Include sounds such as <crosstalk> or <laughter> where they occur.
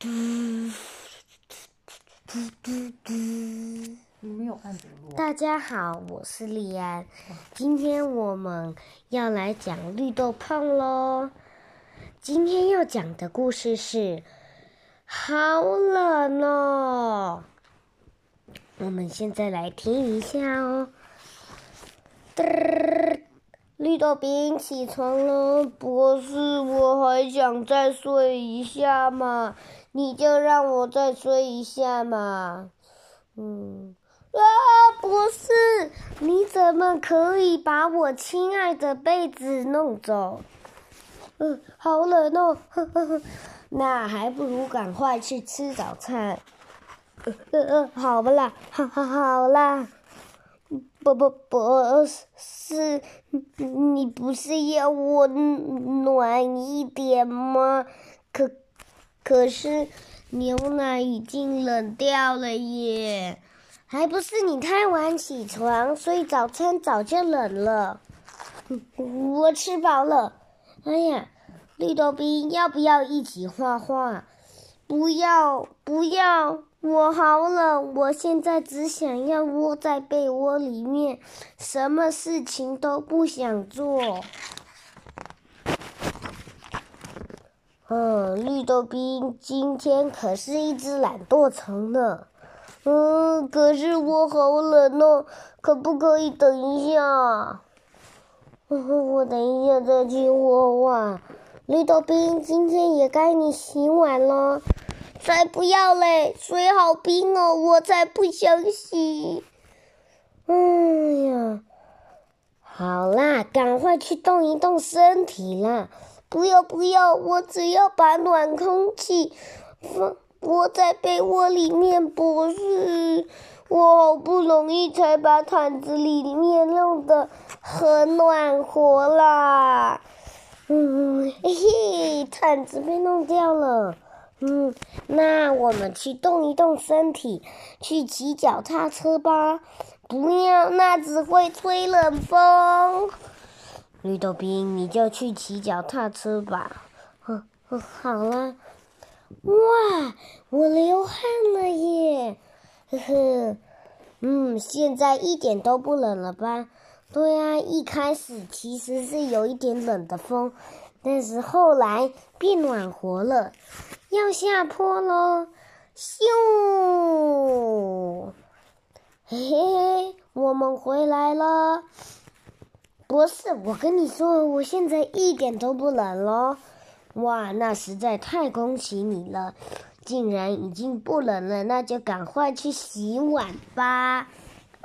嘟嘟嘟嘟。你没有按着录。大家好，我是丽安，今天我们要来讲绿豆胖喽。今天要讲的故事是好冷哦。我们现在来听一下哦。绿豆冰起床了，博士，我还想再睡一下嘛，你就让我再睡一下嘛。嗯，啊，博士，你怎么可以把我亲爱的被子弄走？嗯，好冷哦，呵呵呵，那还不如赶快去吃早餐。呃呃呃，好不啦，好 <laughs> 好好啦。不不不是，你不是要我暖一点吗？可可是牛奶已经冷掉了耶，还不是你太晚起床，所以早餐早就冷了。我吃饱了。哎呀，绿豆冰，要不要一起画画？不要，不要。我好冷，我现在只想要窝在被窝里面，什么事情都不想做。嗯，绿豆冰今天可是一只懒惰虫呢。嗯，可是我好冷哦，可不可以等一下？我等一下再去画画。绿豆冰，今天也该你洗碗了。才不要嘞！水好冰哦，我才不想洗。哎呀，好啦，赶快去动一动身体啦！不要不要，我只要把暖空气放窝在被窝里面。不是，我好不容易才把毯子里面弄得很暖和啦。嗯，嘿嘿，毯子被弄掉了。嗯，那我们去动一动身体，去骑脚踏车吧。不要，那只会吹冷风。绿豆冰，你就去骑脚踏车吧。呵呵，好了。哇，我流汗了耶！呵呵，嗯，现在一点都不冷了吧？对啊，一开始其实是有一点冷的风，但是后来变暖和了。要下坡喽！咻！嘿嘿，我们回来了。博士，我跟你说，我现在一点都不冷喽！哇，那实在太恭喜你了，竟然已经不冷了，那就赶快去洗碗吧。